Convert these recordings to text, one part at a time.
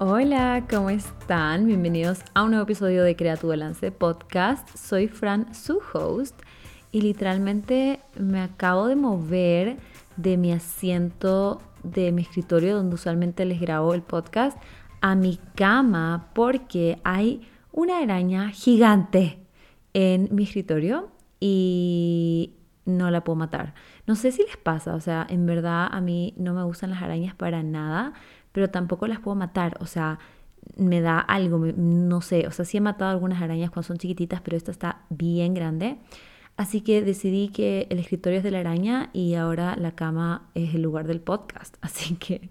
Hola, ¿cómo están? Bienvenidos a un nuevo episodio de Crea tu Podcast. Soy Fran, su host, y literalmente me acabo de mover de mi asiento de mi escritorio donde usualmente les grabo el podcast a mi cama porque hay una araña gigante en mi escritorio y no la puedo matar. No sé si les pasa, o sea, en verdad a mí no me gustan las arañas para nada, pero tampoco las puedo matar, o sea, me da algo, no sé, o sea, sí he matado algunas arañas cuando son chiquititas, pero esta está bien grande. Así que decidí que el escritorio es de la araña y ahora la cama es el lugar del podcast. Así que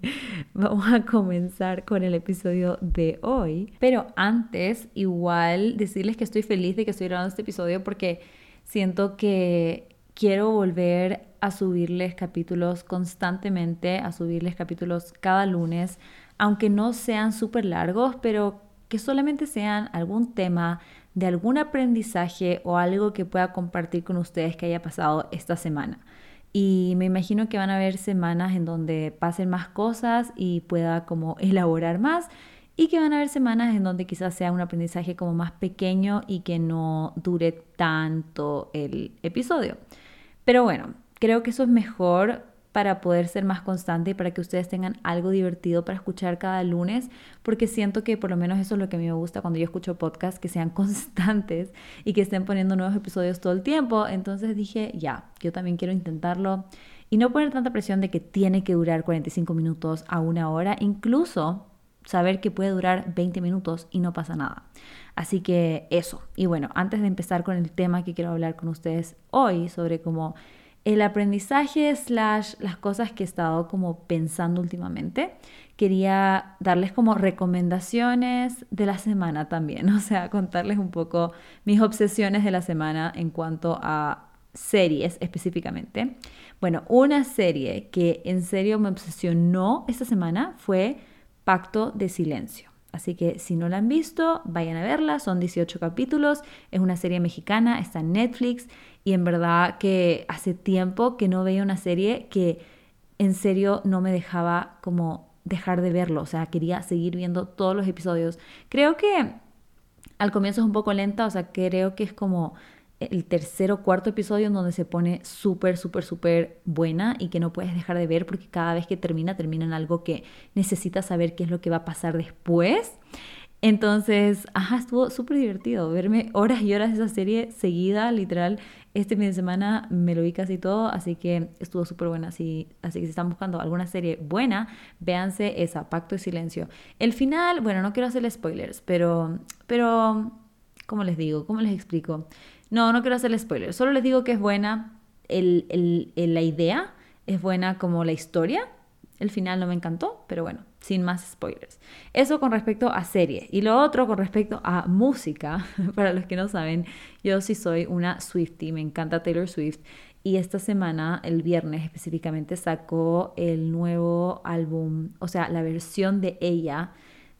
vamos a comenzar con el episodio de hoy. Pero antes, igual decirles que estoy feliz de que estoy grabando este episodio porque siento que quiero volver a subirles capítulos constantemente, a subirles capítulos cada lunes, aunque no sean súper largos, pero que solamente sean algún tema de algún aprendizaje o algo que pueda compartir con ustedes que haya pasado esta semana. Y me imagino que van a haber semanas en donde pasen más cosas y pueda como elaborar más y que van a haber semanas en donde quizás sea un aprendizaje como más pequeño y que no dure tanto el episodio. Pero bueno, creo que eso es mejor para poder ser más constante y para que ustedes tengan algo divertido para escuchar cada lunes, porque siento que por lo menos eso es lo que a mí me gusta cuando yo escucho podcasts, que sean constantes y que estén poniendo nuevos episodios todo el tiempo. Entonces dije, ya, yo también quiero intentarlo y no poner tanta presión de que tiene que durar 45 minutos a una hora, incluso saber que puede durar 20 minutos y no pasa nada. Así que eso. Y bueno, antes de empezar con el tema que quiero hablar con ustedes hoy sobre cómo el aprendizaje slash las cosas que he estado como pensando últimamente. Quería darles como recomendaciones de la semana también, o sea, contarles un poco mis obsesiones de la semana en cuanto a series específicamente. Bueno, una serie que en serio me obsesionó esta semana fue Pacto de Silencio. Así que si no la han visto, vayan a verla. Son 18 capítulos. Es una serie mexicana, está en Netflix y en verdad que hace tiempo que no veía una serie que en serio no me dejaba como dejar de verlo, o sea, quería seguir viendo todos los episodios. Creo que al comienzo es un poco lenta, o sea, creo que es como el tercer o cuarto episodio en donde se pone súper, súper, súper buena y que no puedes dejar de ver porque cada vez que termina, termina en algo que necesitas saber qué es lo que va a pasar después. Entonces, ajá, estuvo súper divertido verme horas y horas de esa serie seguida, literal. Este fin de semana me lo vi casi todo, así que estuvo súper buena. Así, así que si están buscando alguna serie buena, véanse esa, Pacto de Silencio. El final, bueno, no quiero hacerle spoilers, pero, pero, ¿cómo les digo? ¿Cómo les explico? No, no quiero hacerle spoilers, solo les digo que es buena el, el, la idea, es buena como la historia. El final no me encantó, pero bueno, sin más spoilers. Eso con respecto a serie. Y lo otro con respecto a música. Para los que no saben, yo sí soy una Swiftie, me encanta Taylor Swift. Y esta semana, el viernes específicamente, sacó el nuevo álbum, o sea, la versión de ella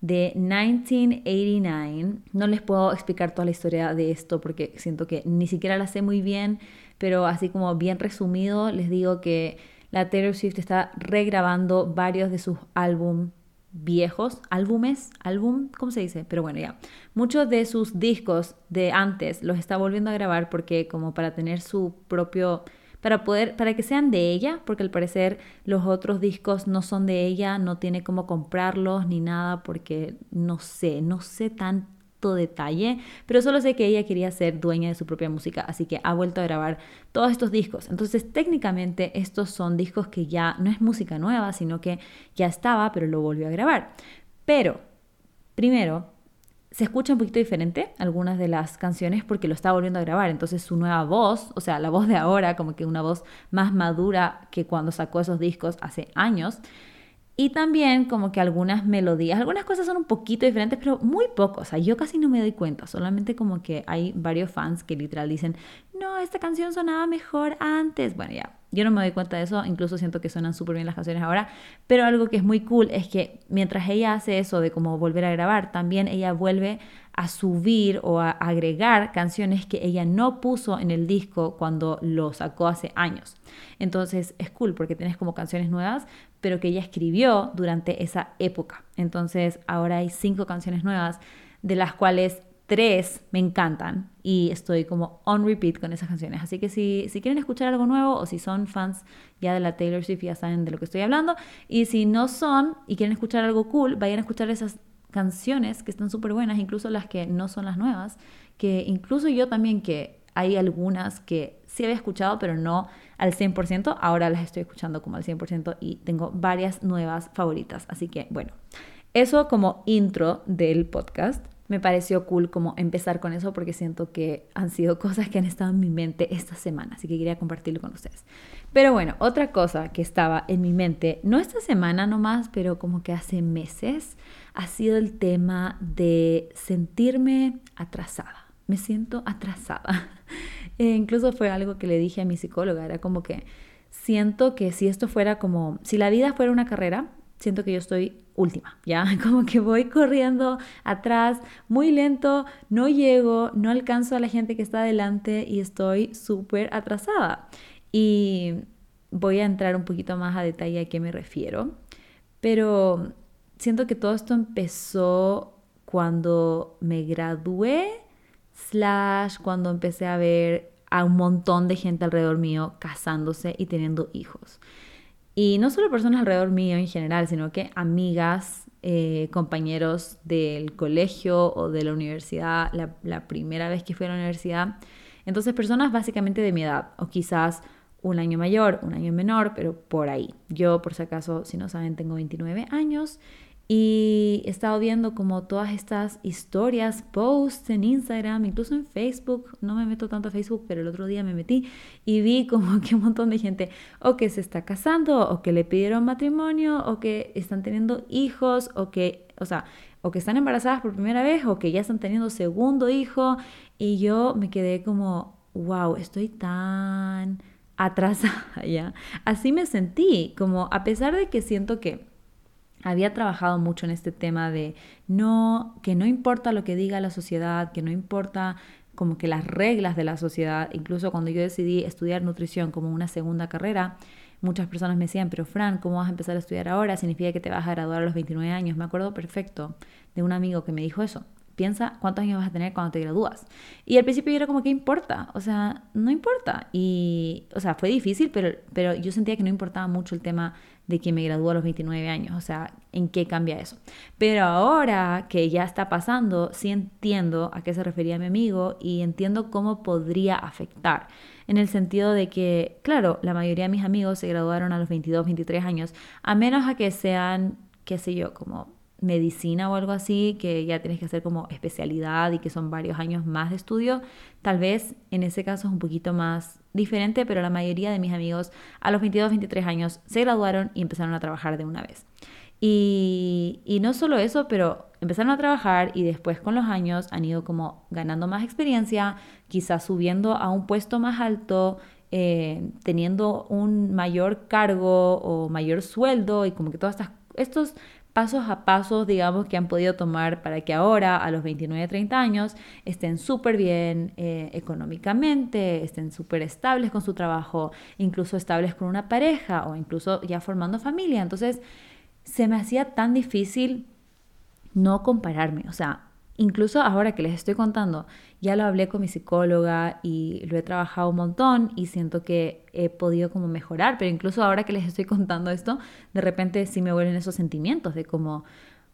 de 1989. No les puedo explicar toda la historia de esto porque siento que ni siquiera la sé muy bien, pero así como bien resumido, les digo que la Taylor Swift está regrabando varios de sus álbumes viejos, álbumes, álbum, ¿cómo se dice? Pero bueno, ya. Muchos de sus discos de antes los está volviendo a grabar porque como para tener su propio para poder para que sean de ella, porque al parecer los otros discos no son de ella, no tiene cómo comprarlos ni nada porque no sé, no sé tan detalle, pero solo sé que ella quería ser dueña de su propia música, así que ha vuelto a grabar todos estos discos. Entonces, técnicamente estos son discos que ya no es música nueva, sino que ya estaba, pero lo volvió a grabar. Pero, primero, se escucha un poquito diferente algunas de las canciones porque lo está volviendo a grabar. Entonces su nueva voz, o sea, la voz de ahora, como que una voz más madura que cuando sacó esos discos hace años, y también como que algunas melodías, algunas cosas son un poquito diferentes, pero muy poco. O sea, yo casi no me doy cuenta. Solamente como que hay varios fans que literal dicen, no, esta canción sonaba mejor antes. Bueno, ya, yo no me doy cuenta de eso, incluso siento que suenan súper bien las canciones ahora, pero algo que es muy cool es que mientras ella hace eso de como volver a grabar, también ella vuelve a subir o a agregar canciones que ella no puso en el disco cuando lo sacó hace años. Entonces es cool porque tienes como canciones nuevas, pero que ella escribió durante esa época. Entonces ahora hay cinco canciones nuevas, de las cuales tres me encantan y estoy como on repeat con esas canciones. Así que si, si quieren escuchar algo nuevo o si son fans ya de la Taylor Swift ya saben de lo que estoy hablando. Y si no son y quieren escuchar algo cool, vayan a escuchar esas canciones que están súper buenas, incluso las que no son las nuevas, que incluso yo también que hay algunas que sí había escuchado, pero no al 100%, ahora las estoy escuchando como al 100% y tengo varias nuevas favoritas. Así que bueno, eso como intro del podcast. Me pareció cool como empezar con eso porque siento que han sido cosas que han estado en mi mente esta semana, así que quería compartirlo con ustedes. Pero bueno, otra cosa que estaba en mi mente, no esta semana nomás, pero como que hace meses, ha sido el tema de sentirme atrasada. Me siento atrasada. e incluso fue algo que le dije a mi psicóloga, era como que siento que si esto fuera como, si la vida fuera una carrera, siento que yo estoy última, ¿ya? Como que voy corriendo atrás, muy lento, no llego, no alcanzo a la gente que está adelante y estoy súper atrasada. Y voy a entrar un poquito más a detalle a qué me refiero, pero siento que todo esto empezó cuando me gradué, slash, cuando empecé a ver a un montón de gente alrededor mío casándose y teniendo hijos. Y no solo personas alrededor mío en general, sino que amigas, eh, compañeros del colegio o de la universidad, la, la primera vez que fui a la universidad. Entonces personas básicamente de mi edad, o quizás un año mayor, un año menor, pero por ahí. Yo, por si acaso, si no saben, tengo 29 años y he estado viendo como todas estas historias, posts en Instagram, incluso en Facebook. No me meto tanto a Facebook, pero el otro día me metí y vi como que un montón de gente o que se está casando, o que le pidieron matrimonio, o que están teniendo hijos, o que, o sea, o que están embarazadas por primera vez, o que ya están teniendo segundo hijo. Y yo me quedé como, wow, estoy tan atrasada ya. Así me sentí, como a pesar de que siento que había trabajado mucho en este tema de no, que no importa lo que diga la sociedad, que no importa como que las reglas de la sociedad, incluso cuando yo decidí estudiar nutrición como una segunda carrera, muchas personas me decían, pero Fran, ¿cómo vas a empezar a estudiar ahora? Significa que te vas a graduar a los 29 años. Me acuerdo perfecto de un amigo que me dijo eso. Piensa cuántos años vas a tener cuando te gradúas. Y al principio yo era como, ¿qué importa? O sea, no importa. Y, o sea, fue difícil, pero, pero yo sentía que no importaba mucho el tema de que me graduó a los 29 años, o sea, ¿en qué cambia eso? Pero ahora que ya está pasando, sí entiendo a qué se refería mi amigo y entiendo cómo podría afectar, en el sentido de que, claro, la mayoría de mis amigos se graduaron a los 22, 23 años, a menos a que sean, qué sé yo, como medicina o algo así, que ya tienes que hacer como especialidad y que son varios años más de estudio, tal vez en ese caso es un poquito más diferente, pero la mayoría de mis amigos a los 22, 23 años se graduaron y empezaron a trabajar de una vez. Y, y no solo eso, pero empezaron a trabajar y después con los años han ido como ganando más experiencia, quizás subiendo a un puesto más alto, eh, teniendo un mayor cargo o mayor sueldo y como que todas estas estos pasos a pasos, digamos, que han podido tomar para que ahora, a los 29, 30 años, estén súper bien eh, económicamente, estén súper estables con su trabajo, incluso estables con una pareja o incluso ya formando familia. Entonces, se me hacía tan difícil no compararme, o sea, incluso ahora que les estoy contando, ya lo hablé con mi psicóloga y lo he trabajado un montón y siento que he podido como mejorar, pero incluso ahora que les estoy contando esto, de repente sí me vuelven esos sentimientos de como,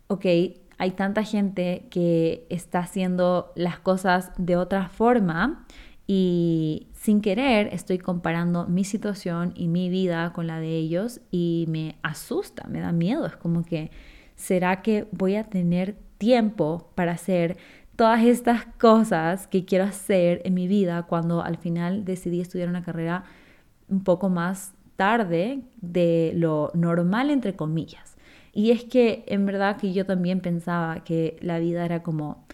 ok, hay tanta gente que está haciendo las cosas de otra forma y sin querer estoy comparando mi situación y mi vida con la de ellos y me asusta, me da miedo, es como que, ¿será que voy a tener tiempo para hacer todas estas cosas que quiero hacer en mi vida cuando al final decidí estudiar una carrera un poco más tarde de lo normal, entre comillas. Y es que en verdad que yo también pensaba que la vida era como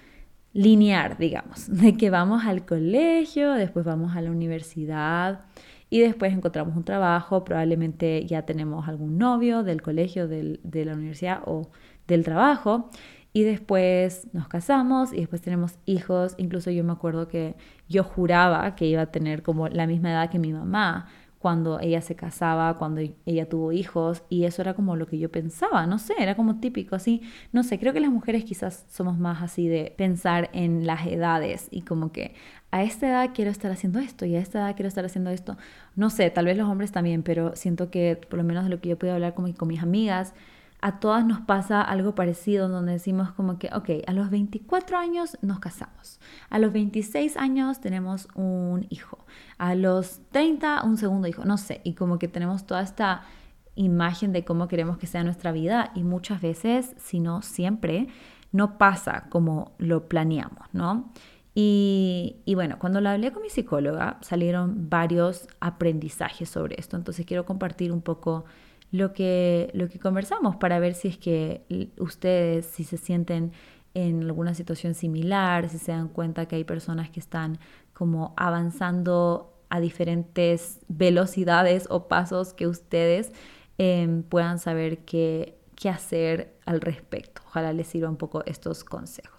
lineal, digamos, de que vamos al colegio, después vamos a la universidad y después encontramos un trabajo, probablemente ya tenemos algún novio del colegio, del, de la universidad o del trabajo y después nos casamos y después tenemos hijos. Incluso yo me acuerdo que yo juraba que iba a tener como la misma edad que mi mamá cuando ella se casaba, cuando ella tuvo hijos, y eso era como lo que yo pensaba, no sé, era como típico, así, no sé, creo que las mujeres quizás somos más así de pensar en las edades y como que a esta edad quiero estar haciendo esto y a esta edad quiero estar haciendo esto, no sé, tal vez los hombres también, pero siento que por lo menos de lo que yo puedo hablar con mis amigas, a todas nos pasa algo parecido donde decimos como que, ok, a los 24 años nos casamos, a los 26 años tenemos un hijo, a los 30 un segundo hijo, no sé, y como que tenemos toda esta imagen de cómo queremos que sea nuestra vida y muchas veces, si no siempre, no pasa como lo planeamos, ¿no? Y, y, bueno, cuando lo hablé con mi psicóloga salieron varios aprendizajes sobre esto, entonces quiero compartir un poco lo que, lo que conversamos para ver si es que ustedes, si se sienten en alguna situación similar, si se dan cuenta que hay personas que están como avanzando a diferentes velocidades o pasos que ustedes em, puedan saber qué, qué hacer al respecto. Ojalá les sirva un poco estos consejos.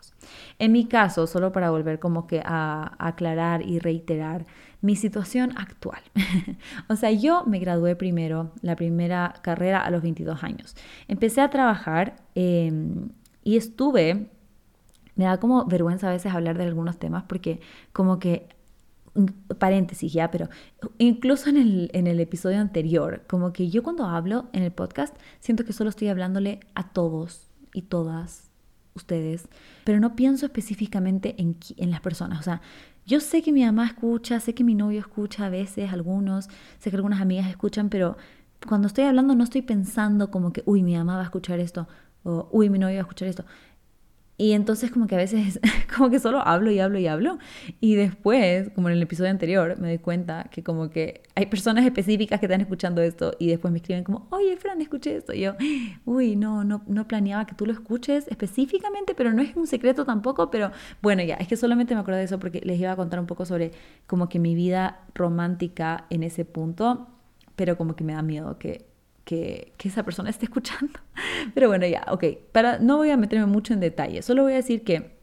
En mi caso, solo para volver como que a aclarar y reiterar, mi situación actual. o sea, yo me gradué primero, la primera carrera a los 22 años. Empecé a trabajar em, y estuve, me da como vergüenza a veces hablar de algunos temas porque como que paréntesis ya, pero incluso en el, en el episodio anterior, como que yo cuando hablo en el podcast siento que solo estoy hablándole a todos y todas ustedes, pero no pienso específicamente en, las personas. O sea, yo sé que mi mamá escucha, sé que mi novio escucha a veces, algunos, sé que algunas amigas escuchan, pero cuando estoy hablando no estoy pensando como que, uy, mi mamá va a escuchar esto, o uy, mi novio va a escuchar esto. Y entonces como que a veces como que solo hablo y hablo y hablo. Y después, como en el episodio anterior, me doy cuenta que como que hay personas específicas que están escuchando esto y después me escriben como, oye, Fran, escuché esto. Y yo, uy, no, no, no planeaba que tú lo escuches específicamente, pero no es un secreto tampoco. Pero bueno, ya, es que solamente me acuerdo de eso porque les iba a contar un poco sobre como que mi vida romántica en ese punto, pero como que me da miedo que que, esa persona esté escuchando. Pero bueno, ya, ok. Para, no voy a meterme mucho en detalle, solo voy a decir que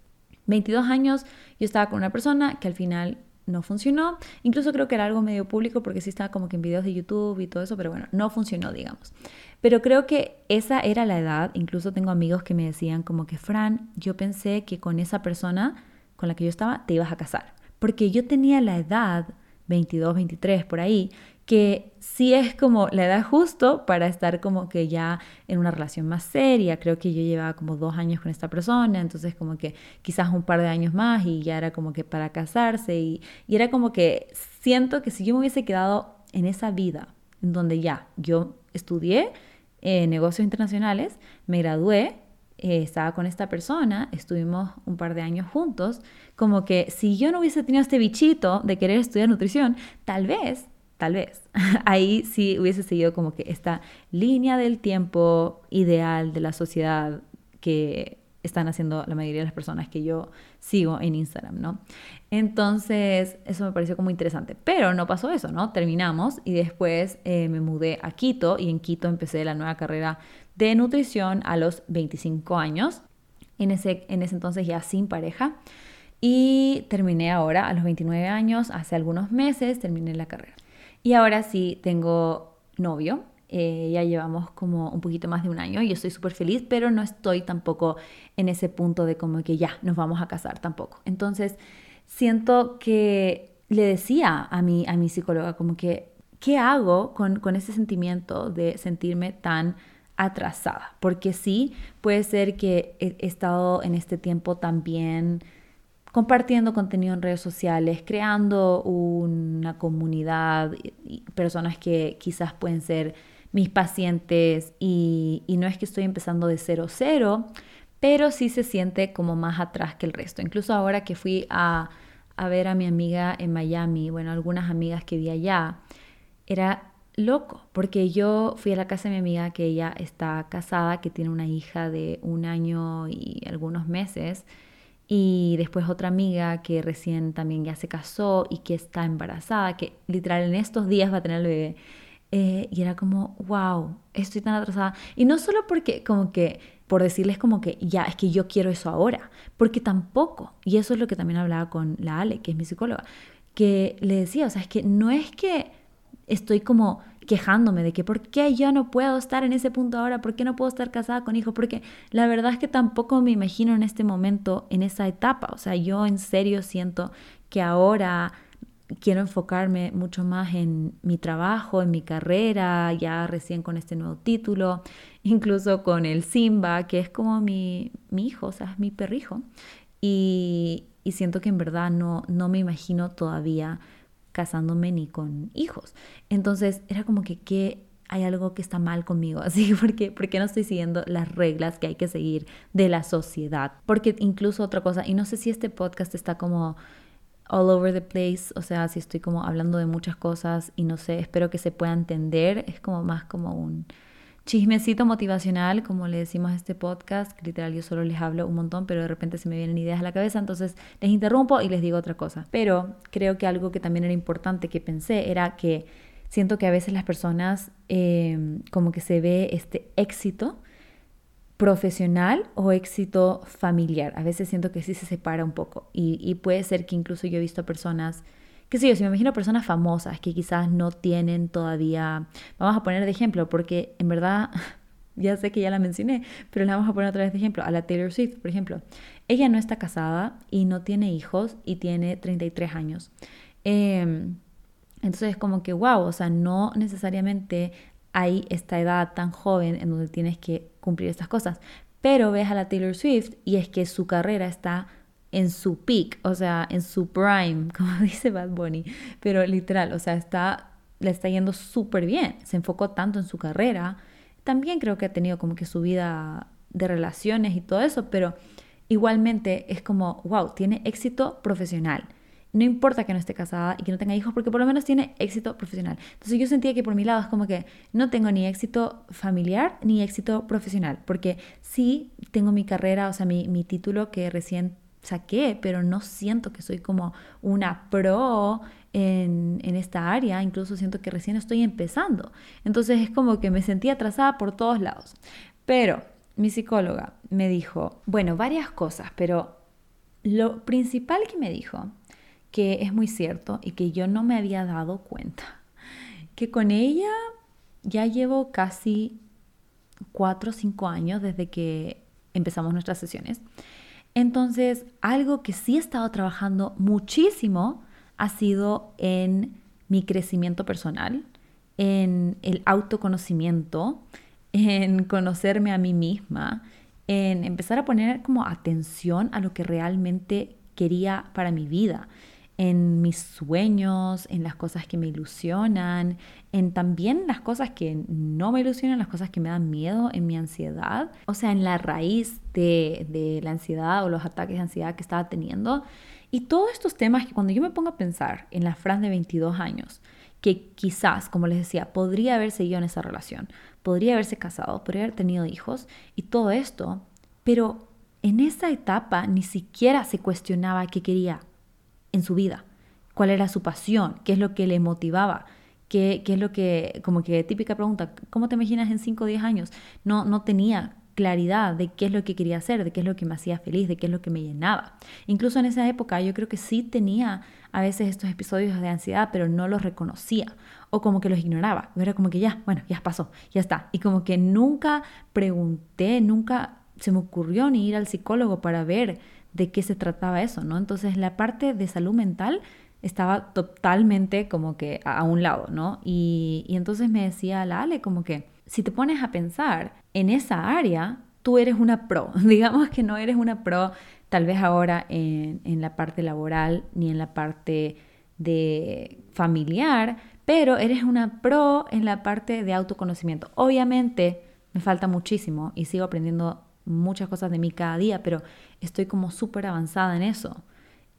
22 años yo estaba con una persona que al final no funcionó. Incluso creo que era algo medio público porque sí estaba como que en videos de YouTube y todo eso, pero bueno, no funcionó, digamos. Pero creo que esa era la edad. Incluso tengo amigos que me decían como que, Fran, yo pensé que con esa persona con la que yo estaba te ibas a casar. Porque yo tenía la edad, 22, 23, por ahí, que sí es como la edad justo para estar como que ya en una relación más seria. Creo que yo llevaba como dos años con esta persona, entonces como que quizás un par de años más y ya era como que para casarse y, era como que siento que si yo me hubiese quedado en esa vida, en donde ya yo estudié eh, negocios internacionales, me gradué, eh, estaba con esta persona, estuvimos un par de años juntos, como que si yo no hubiese tenido este bichito de querer estudiar nutrición, tal vez tal vez. Ahí sí hubiese seguido como que esta línea del tiempo ideal de la sociedad que están haciendo la mayoría de las personas que yo sigo en Instagram, ¿no? Entonces, eso me pareció como interesante. Pero no pasó eso, ¿no? Terminamos y después eh, me mudé a Quito y en Quito empecé la nueva carrera de nutrición a los 25 años. En ese, en ese entonces ya sin pareja. Y terminé ahora a los 29 años, hace algunos meses terminé la carrera. Y ahora sí tengo novio. Eh, ya llevamos como un poquito más de un año y yo estoy súper feliz, pero no estoy tampoco en ese punto de como que ya nos vamos a casar tampoco. Entonces, siento que le decía a mi, a mi psicóloga como que, ¿qué hago con, con ese sentimiento de sentirme tan atrasada? Porque sí, puede ser que he estado en este tiempo también compartiendo contenido en redes sociales, creando una comunidad, personas que quizás pueden ser mis pacientes y, no es que estoy empezando de cero cero, pero sí se siente como más atrás que el resto. Incluso ahora que fui a, a ver a mi amiga en Miami, bueno, algunas amigas que vi allá, era loco, porque yo fui a la casa de mi amiga que ella está casada, que tiene una hija de un año y algunos meses, y después otra amiga que recién también ya se casó y que está embarazada, que literal en estos días va a tener el bebé. Eh, y era como, wow, estoy tan atrasada. Y no solo porque como que, por decirles como que, ya, es que yo quiero eso ahora, porque tampoco, y eso es lo que también hablaba con la Ale, que es mi psicóloga, que le decía, o sea, es que no es que estoy como quejándome de que por qué yo no puedo estar en ese punto ahora, por qué no puedo estar casada con hijos, porque la verdad es que tampoco me imagino en este momento, en esa etapa, o sea, yo en serio siento que ahora quiero enfocarme mucho más en mi trabajo, en mi carrera, ya recién con este nuevo título, incluso con el Simba, que es como mi, mi hijo, o sea, es mi perrijo. Y, y siento que en verdad no, no me imagino todavía casándome ni con hijos. Entonces era como que, ¿qué hay algo que está mal conmigo, así porque porque no estoy siguiendo las reglas que hay que seguir de la sociedad, porque incluso otra cosa y no sé si este podcast está como all over the place, o sea, si estoy como hablando de muchas cosas y no sé, espero que se pueda entender, es como más como un chismecito motivacional, como le decimos a este podcast, literal yo solo les hablo un montón, pero de repente se me vienen ideas a la cabeza, entonces les interrumpo y les digo otra cosa. Pero creo que algo que también era importante que pensé era que siento que a veces las personas eh, como que se ve este éxito profesional o éxito familiar. A veces siento que sí se separa un poco y, puede ser que incluso yo he visto personas, qué sé yo, si me imagino personas famosas que quizás no tienen todavía, vamos a poner de ejemplo, porque en verdad, ya sé que ya la mencioné, pero la vamos a poner otra vez de ejemplo, a la Taylor Swift, por ejemplo. Ella no está casada y no tiene hijos y tiene 33 años. Em, entonces es como que, wow, o sea, no necesariamente hay esta edad tan joven en donde tienes que cumplir estas cosas. Pero ves a la Taylor Swift y es que su carrera está en su peak, o sea, en su prime, como dice Bad Bunny, pero literal, o sea, está, le está yendo súper bien, se enfocó tanto en su carrera, también creo que ha tenido como que su vida de relaciones y todo eso, pero igualmente es como, wow, tiene éxito profesional. No importa que no esté casada y que no tenga hijos, porque por lo menos tiene éxito profesional. Entonces yo sentía que por mi lado es como que no tengo ni éxito familiar ni éxito profesional, porque sí tengo mi carrera, o sea, mi, mi título que recién saqué, pero no siento que soy como una pro en, en, esta área, incluso siento que recién estoy empezando. Entonces es como que me sentía atrasada por todos lados. Pero mi psicóloga me dijo, bueno, varias cosas, pero lo principal que me dijo que es muy cierto y que yo no me había dado cuenta. Que con ella ya llevo casi cuatro o cinco años desde que empezamos nuestras sesiones. Entonces, algo que sí he estado trabajando muchísimo ha sido en mi crecimiento personal, en el autoconocimiento, en conocerme a mí misma, en empezar a poner como atención a lo que realmente quería para mi vida, en mis sueños, en las cosas que me ilusionan, en también las cosas que no me ilusionan, las cosas que me dan miedo, en mi ansiedad, o sea, en la raíz de, de la ansiedad o los ataques de ansiedad que estaba teniendo. Y todos estos temas que cuando yo me pongo a pensar en la Fran de 22 años, que quizás, como les decía, podría haber seguido en esa relación, podría haberse casado, podría haber tenido hijos y todo esto, pero en esa etapa ni siquiera se cuestionaba qué quería en su vida, cuál era su pasión, qué es lo que le motivaba, qué, qué es lo que, como que típica pregunta, ¿cómo te imaginas en 5 o 10 años? No, no tenía claridad de qué es lo que quería hacer, de qué es lo que me hacía feliz, de qué es lo que me llenaba. Incluso en esa época yo creo que sí tenía a veces estos episodios de ansiedad, pero no los reconocía o como que los ignoraba. Era como que ya, bueno, ya pasó, ya está. Y como que nunca pregunté, nunca se me ocurrió ni ir al psicólogo para ver de qué se trataba eso, ¿no? Entonces la parte de salud mental estaba totalmente como que a, un lado, ¿no? Y, entonces me decía la Ale como que si te pones a pensar en esa área, tú eres una pro. Digamos que no eres una pro tal vez ahora en, en la parte laboral ni en la parte de familiar, pero eres una pro en la parte de autoconocimiento. Obviamente me falta muchísimo y sigo aprendiendo muchas cosas de mí cada día, pero estoy como súper avanzada en eso.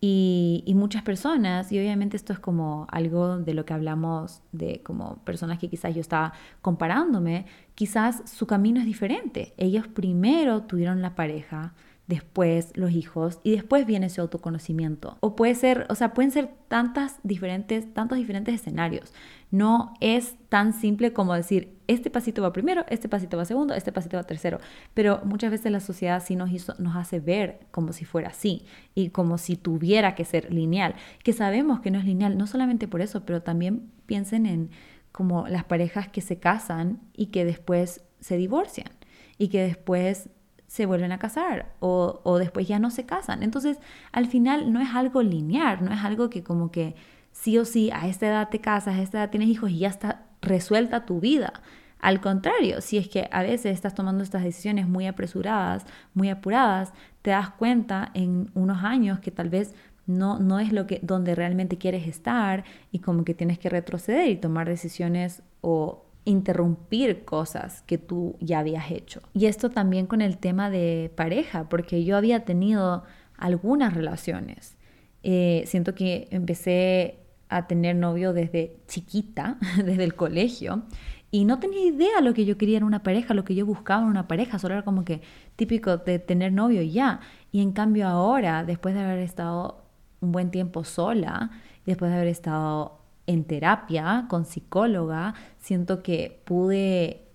Y, y, muchas personas, y obviamente esto es como algo de lo que hablamos de como personas que quizás yo estaba comparándome, quizás su camino es diferente. Ellos primero tuvieron la pareja, después los hijos y después viene ese autoconocimiento. O puede ser, o sea, pueden ser tantas diferentes, tantos diferentes escenarios. No es tan simple como decir, este pasito va primero, este pasito va segundo, este pasito va tercero. Pero muchas veces la sociedad sí nos, hizo, nos hace ver como si fuera así y como si tuviera que ser lineal, que sabemos que no es lineal, no solamente por eso, pero también piensen en como las parejas que se casan y que después se divorcian y que después se vuelven a casar o, o, después ya no se casan. Entonces, al final no es algo lineal, no es algo que como que sí o sí a esta edad te casas, a esta edad tienes hijos y ya está resuelta tu vida. Al contrario, si es que a veces estás tomando estas decisiones muy apresuradas, muy apuradas, te das cuenta en unos años que tal vez no, no es lo que, donde realmente quieres estar y como que tienes que retroceder y tomar decisiones o interrumpir cosas que tú ya habías hecho. Y esto también con el tema de pareja, porque yo había tenido algunas relaciones. Eh, siento que empecé a tener novio desde chiquita, desde el colegio, y no tenía idea lo que yo quería en una pareja, lo que yo buscaba en una pareja, solo era como que típico de tener novio y ya. Y en cambio ahora, después de haber estado un buen tiempo sola, después de haber estado en terapia con psicóloga, siento que pude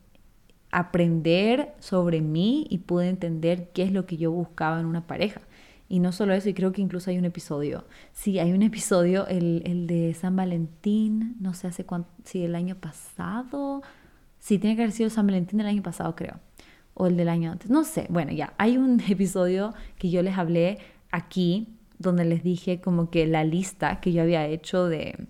aprender sobre mí y pude entender qué es lo que yo buscaba en una pareja. Y no solo eso, y creo que incluso hay un episodio. Sí, hay un episodio, el, el de San Valentín, no sé hace cuánto, si el año pasado. Sí, tiene que haber sido San Valentín del año pasado, creo. O el del año antes. No sé. Bueno, ya. Hay un episodio que yo les hablé aquí, donde les dije como que la lista que yo había hecho de,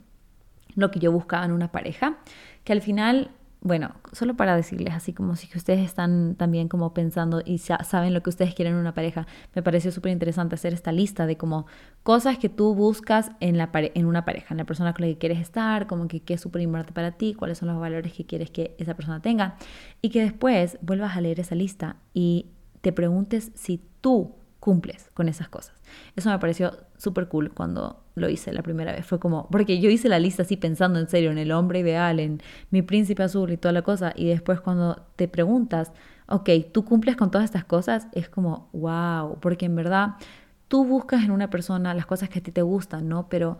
lo que yo buscaba en una pareja, que al final, bueno, solo para decirles así como si ustedes están también como pensando y saben lo que ustedes quieren en una pareja, me pareció súper interesante hacer esta lista de como cosas que tú buscas en, la en una pareja, en la persona con la que quieres estar, como que qué es súper importante para ti, cuáles son los valores que quieres que esa persona tenga, y que después vuelvas a leer esa lista y te preguntes si tú cumples con esas cosas. Eso me pareció súper cool cuando lo hice la primera vez. Fue como, porque yo hice la lista así pensando en serio en el hombre ideal, en mi príncipe azul y toda la cosa. Y después cuando te preguntas, ok, tú cumples con todas estas cosas, es como, wow, porque en verdad tú buscas en una persona las cosas que a ti te gustan, ¿no? Pero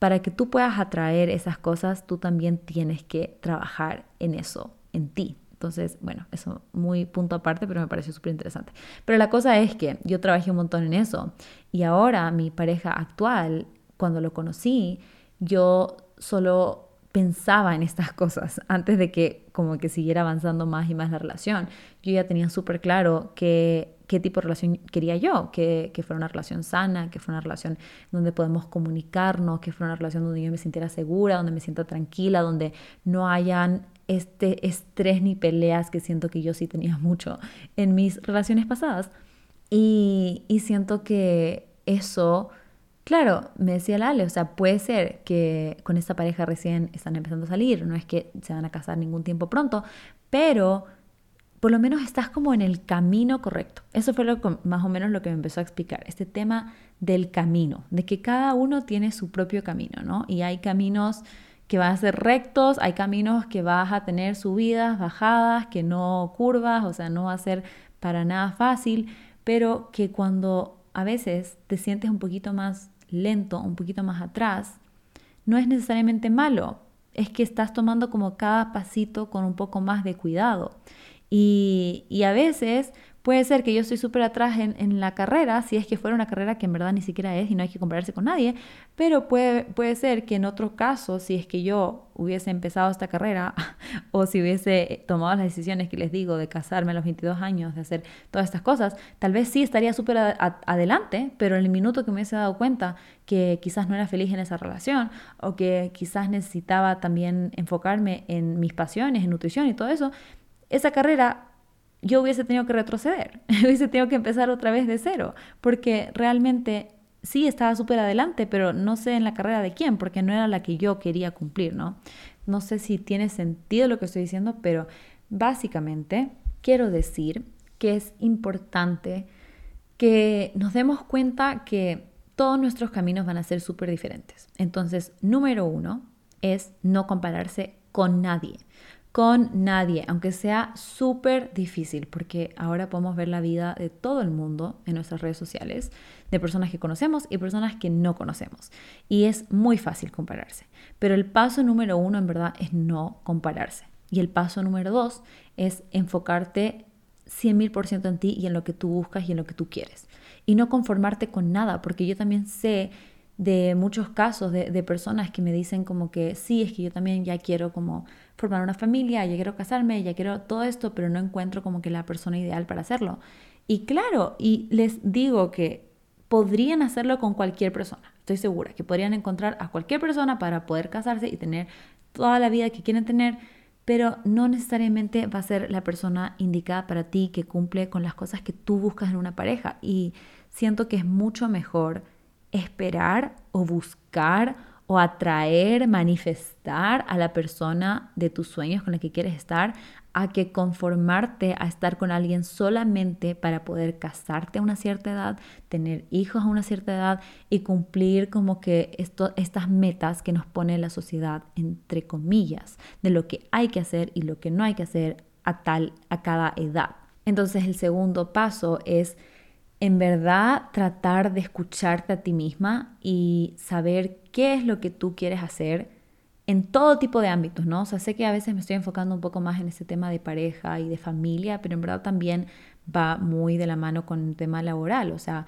para que tú puedas atraer esas cosas, tú también tienes que trabajar en eso, en ti. Entonces, bueno, eso muy punto aparte, pero me pareció súper interesante. Pero la cosa es que yo trabajé un montón en eso y ahora mi pareja actual, cuando lo conocí, yo solo pensaba en estas cosas antes de que como que siguiera avanzando más y más la relación. Yo ya tenía súper claro que, qué tipo de relación quería yo, que, que fuera una relación sana, que fuera una relación donde podemos comunicarnos, que fuera una relación donde yo me sintiera segura, donde me sienta tranquila, donde no hayan este estrés ni peleas que siento que yo sí tenía mucho en mis relaciones pasadas. Y, siento que eso, claro, me decía Lale, o sea, puede ser que con esta pareja recién están empezando a salir, no es que se van a casar ningún tiempo pronto, pero por lo menos estás como en el camino correcto. Eso fue lo, más o menos lo que me empezó a explicar, este tema del camino, de que cada uno tiene su propio camino, ¿no? Y hay caminos que van a ser rectos, hay caminos que vas a tener subidas, bajadas, que no curvas, o sea, no va a ser para nada fácil, pero que cuando a veces te sientes un poquito más lento, un poquito más atrás, no es necesariamente malo, es que estás tomando como cada pasito con un poco más de cuidado. Y, y a veces Puede ser que yo estoy súper atrás en, la carrera, si es que fuera una carrera que en verdad ni siquiera es y no hay que compararse con nadie, pero puede, puede ser que en otro caso, si es que yo hubiese empezado esta carrera o si hubiese tomado las decisiones que les digo de casarme a los 22 años, de hacer todas estas cosas, tal vez sí estaría súper adelante, pero en el minuto que me hubiese dado cuenta que quizás no era feliz en esa relación o que quizás necesitaba también enfocarme en mis pasiones, en nutrición y todo eso, esa carrera yo hubiese tenido que retroceder, hubiese tenido que empezar otra vez de cero, porque realmente sí estaba súper adelante, pero no sé en la carrera de quién, porque no era la que yo quería cumplir, ¿no? No sé si tiene sentido lo que estoy diciendo, pero básicamente quiero decir que es importante que nos demos cuenta que todos nuestros caminos van a ser súper diferentes. Entonces, número uno es no compararse con nadie con nadie, aunque sea súper difícil, porque ahora podemos ver la vida de todo el mundo en nuestras redes sociales, de personas que conocemos y personas que no conocemos. Y es muy fácil compararse. Pero el paso número uno en verdad es no compararse. Y el paso número dos es enfocarte 100.000% en ti y en lo que tú buscas y en lo que tú quieres. Y no conformarte con nada, porque yo también sé de muchos casos de, de, personas que me dicen como que sí, es que yo también ya quiero como formar una familia, ya quiero casarme, ya quiero todo esto, pero no encuentro como que la persona ideal para hacerlo. Y claro, y les digo que podrían hacerlo con cualquier persona, estoy segura, que podrían encontrar a cualquier persona para poder casarse y tener toda la vida que quieren tener, pero no necesariamente va a ser la persona indicada para ti que cumple con las cosas que tú buscas en una pareja. Y siento que es mucho mejor esperar o buscar o atraer, manifestar a la persona de tus sueños con la que quieres estar, a que conformarte a estar con alguien solamente para poder casarte a una cierta edad, tener hijos a una cierta edad y cumplir como que estas metas que nos pone la sociedad, entre comillas, de lo que hay que hacer y lo que no hay que hacer a tal, a cada edad. Entonces el segundo paso es en verdad tratar de escucharte a ti misma y saber qué es lo que tú quieres hacer en todo tipo de ámbitos, ¿no? O sea, sé que a veces me estoy enfocando un poco más en ese tema de pareja y de familia, pero en verdad también va muy de la mano con el tema laboral, o sea,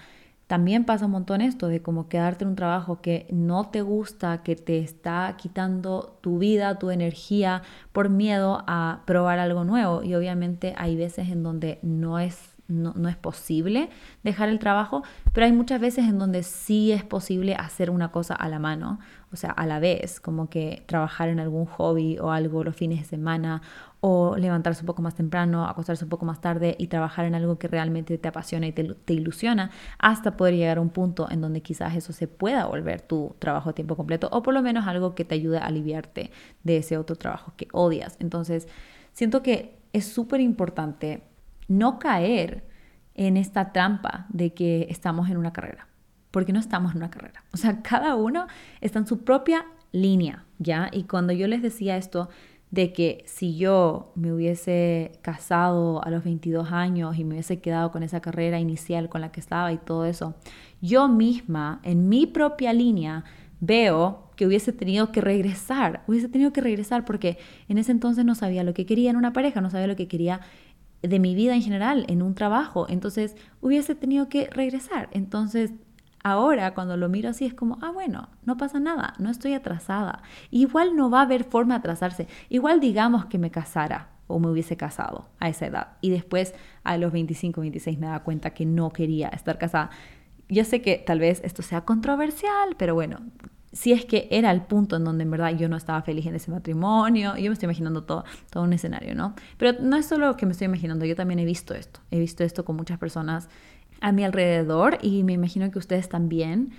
también pasa un montón esto de como quedarte en un trabajo que no te gusta, que te está quitando tu vida, tu energía por miedo a probar algo nuevo. Y obviamente hay veces en donde no es no, es posible dejar el trabajo, pero hay muchas veces en donde sí es posible hacer una cosa a la mano, o sea, a la vez, como que trabajar en algún hobby o algo los fines de semana, o levantarse un poco más temprano, acostarse un poco más tarde y trabajar en algo que realmente te apasiona y te, te ilusiona, hasta poder llegar a un punto en donde quizás eso se pueda volver tu trabajo a tiempo completo, o por lo menos algo que te ayude a aliviarte de ese otro trabajo que odias. Entonces, siento que es súper importante no caer en esta trampa de que estamos en una carrera, porque no estamos en una carrera. O sea, cada uno está en su propia línea, ¿ya? Y cuando yo les decía esto de que si yo me hubiese casado a los 22 años y me hubiese quedado con esa carrera inicial con la que estaba y todo eso, yo misma, en mi propia línea, veo que hubiese tenido que regresar, hubiese tenido que regresar porque en ese entonces no sabía lo que quería en una pareja, no sabía lo que quería de mi vida en general, en un trabajo. Entonces hubiese tenido que regresar. Entonces ahora cuando lo miro así es como, ah, bueno, no pasa nada, no estoy atrasada. Igual no va a haber forma de atrasarse. Igual digamos que me casara o me hubiese casado a esa edad y después a los 25, 26 me da cuenta que no quería estar casada. Yo sé que tal vez esto sea controversial, pero bueno, si es que era el punto en donde en verdad yo no estaba feliz en ese matrimonio, yo me estoy imaginando todo, todo un escenario, ¿no? Pero no es solo que me estoy imaginando, yo también he visto esto, he visto esto con muchas personas a mi alrededor y me imagino que ustedes también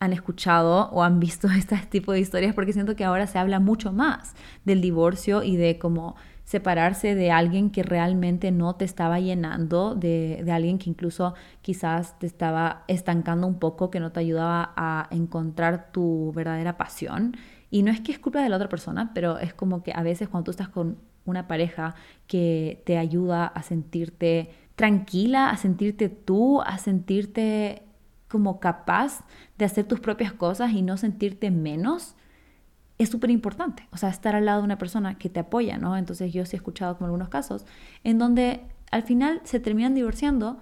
han escuchado o han visto este tipo de historias porque siento que ahora se habla mucho más del divorcio y de cómo separarse de alguien que realmente no te estaba llenando, de, de, alguien que incluso quizás te estaba estancando un poco, que no te ayudaba a encontrar tu verdadera pasión. Y no es que es culpa de la otra persona, pero es como que a veces cuando tú estás con una pareja que te ayuda a sentirte tranquila, a sentirte tú, a sentirte como capaz de hacer tus propias cosas y no sentirte menos, es súper importante. O sea, estar al lado de una persona que te apoya, ¿no? Entonces yo sí he escuchado como algunos casos en donde al final se terminan divorciando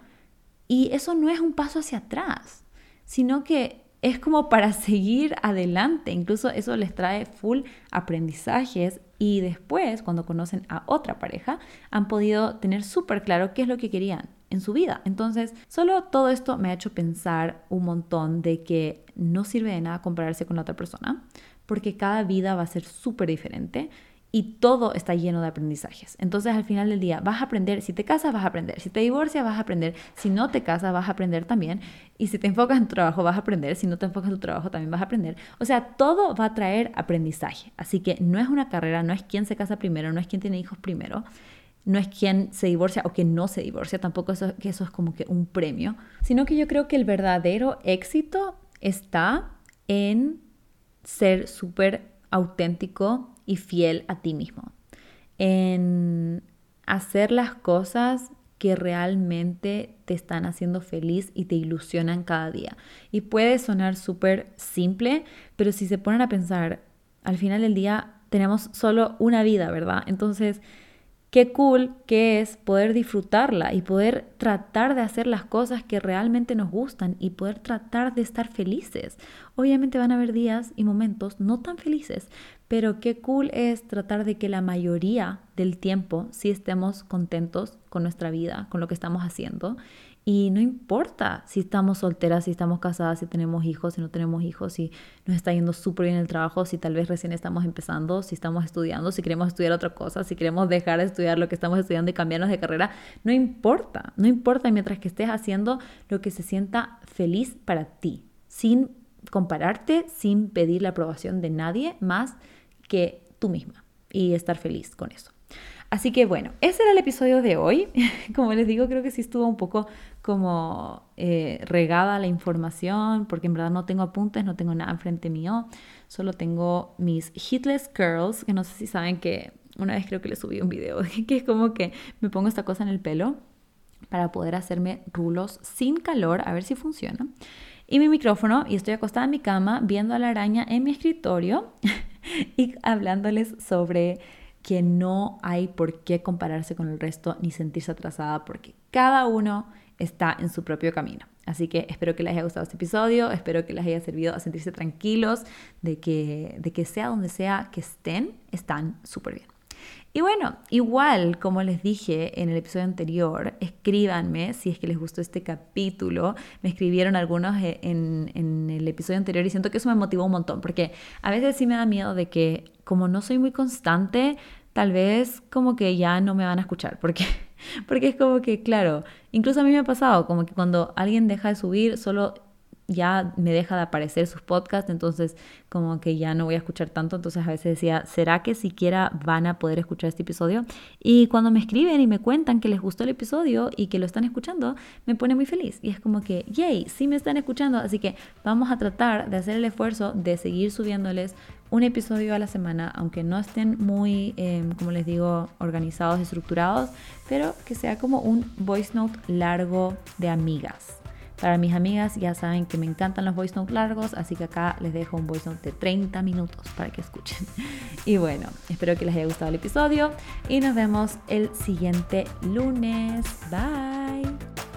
y eso no es un paso hacia atrás, sino que es como para seguir adelante. Incluso eso les trae full aprendizajes y después, cuando conocen a otra pareja, han podido tener súper claro qué es lo que querían en su vida. Entonces, solo todo esto me ha hecho pensar un montón de que no sirve de nada compararse con la otra persona, porque cada vida va a ser súper diferente y todo está lleno de aprendizajes. Entonces al final del día vas a aprender, si te casas vas a aprender, si te divorcias vas a aprender, si no te casas vas a aprender también, y si te enfocas en tu trabajo vas a aprender, si no te enfocas en tu trabajo también vas a aprender. O sea, todo va a traer aprendizaje. Así que no es una carrera, no es quién se casa primero, no es quién tiene hijos primero, no es quién se divorcia o quién no se divorcia, tampoco eso, que eso es como que un premio, sino que yo creo que el verdadero éxito está en ser súper auténtico y fiel a ti mismo. en hacer las cosas que realmente te están haciendo feliz y te ilusionan cada día. Y puede sonar súper simple, pero si se ponen a pensar, al final del día tenemos solo una vida, ¿verdad? Entonces, qué cool que es poder disfrutarla y poder tratar de hacer las cosas que realmente nos gustan y poder tratar de estar felices. Obviamente van a haber días y momentos no tan felices, pero qué cool es tratar de que la mayoría del tiempo sí estemos contentos con nuestra vida, con lo que estamos haciendo y no importa si estamos solteras, si estamos casadas, si tenemos hijos, si no tenemos hijos, si nos está yendo súper bien el trabajo, si tal vez recién estamos empezando, si estamos estudiando, si queremos estudiar otra cosa, si queremos dejar de estudiar lo que estamos estudiando y cambiarnos de carrera. No importa, no importa mientras que estés haciendo lo que se sienta feliz para ti, sin compararte, sin pedir la aprobación de nadie más que tú misma y estar feliz con eso. Así que bueno, ese era el episodio de hoy. Como les digo, creo que sí estuvo un poco como eh, regada la información, porque en verdad no tengo apuntes, no tengo nada enfrente mío, solo tengo mis hitless curls, que no sé si saben que una vez creo que les subí un video, que es como que me pongo esta cosa en el pelo para poder hacerme rulos sin calor, a ver si funciona. Y mi micrófono, y estoy acostada en mi cama viendo a la araña en mi escritorio y hablándoles sobre que no hay por qué compararse con el resto ni sentirse atrasada porque cada uno está en su propio camino. Así que espero que les haya gustado este episodio, espero que les haya servido a sentirse tranquilos de que, de que sea donde sea que estén, están súper bien. Y bueno, igual como les dije en el episodio anterior, escríbanme si es que les gustó este capítulo. Me escribieron algunos en, en, el episodio anterior y siento que eso me motivó un montón, porque a veces sí me da miedo de que como no soy muy constante, tal vez como que ya no me van a escuchar, porque, porque es como que, claro, incluso a mí me ha pasado, como que cuando alguien deja de subir, solo ya me deja de aparecer sus podcasts, entonces como que ya no voy a escuchar tanto, entonces a veces decía, ¿será que siquiera van a poder escuchar este episodio? Y cuando me escriben y me cuentan que les gustó el episodio y que lo están escuchando, me pone muy feliz y es como que, yay, sí me están escuchando, así que vamos a tratar de hacer el esfuerzo de seguir subiéndoles un episodio a la semana, aunque no estén muy, em, como les digo, organizados, estructurados, pero que sea como un voice note largo de amigas. Para mis amigas ya saben que me encantan los voice notes largos, así que acá les dejo un voice note de 30 minutos para que escuchen. Y bueno, espero que les haya gustado el episodio y nos vemos el siguiente lunes. Bye.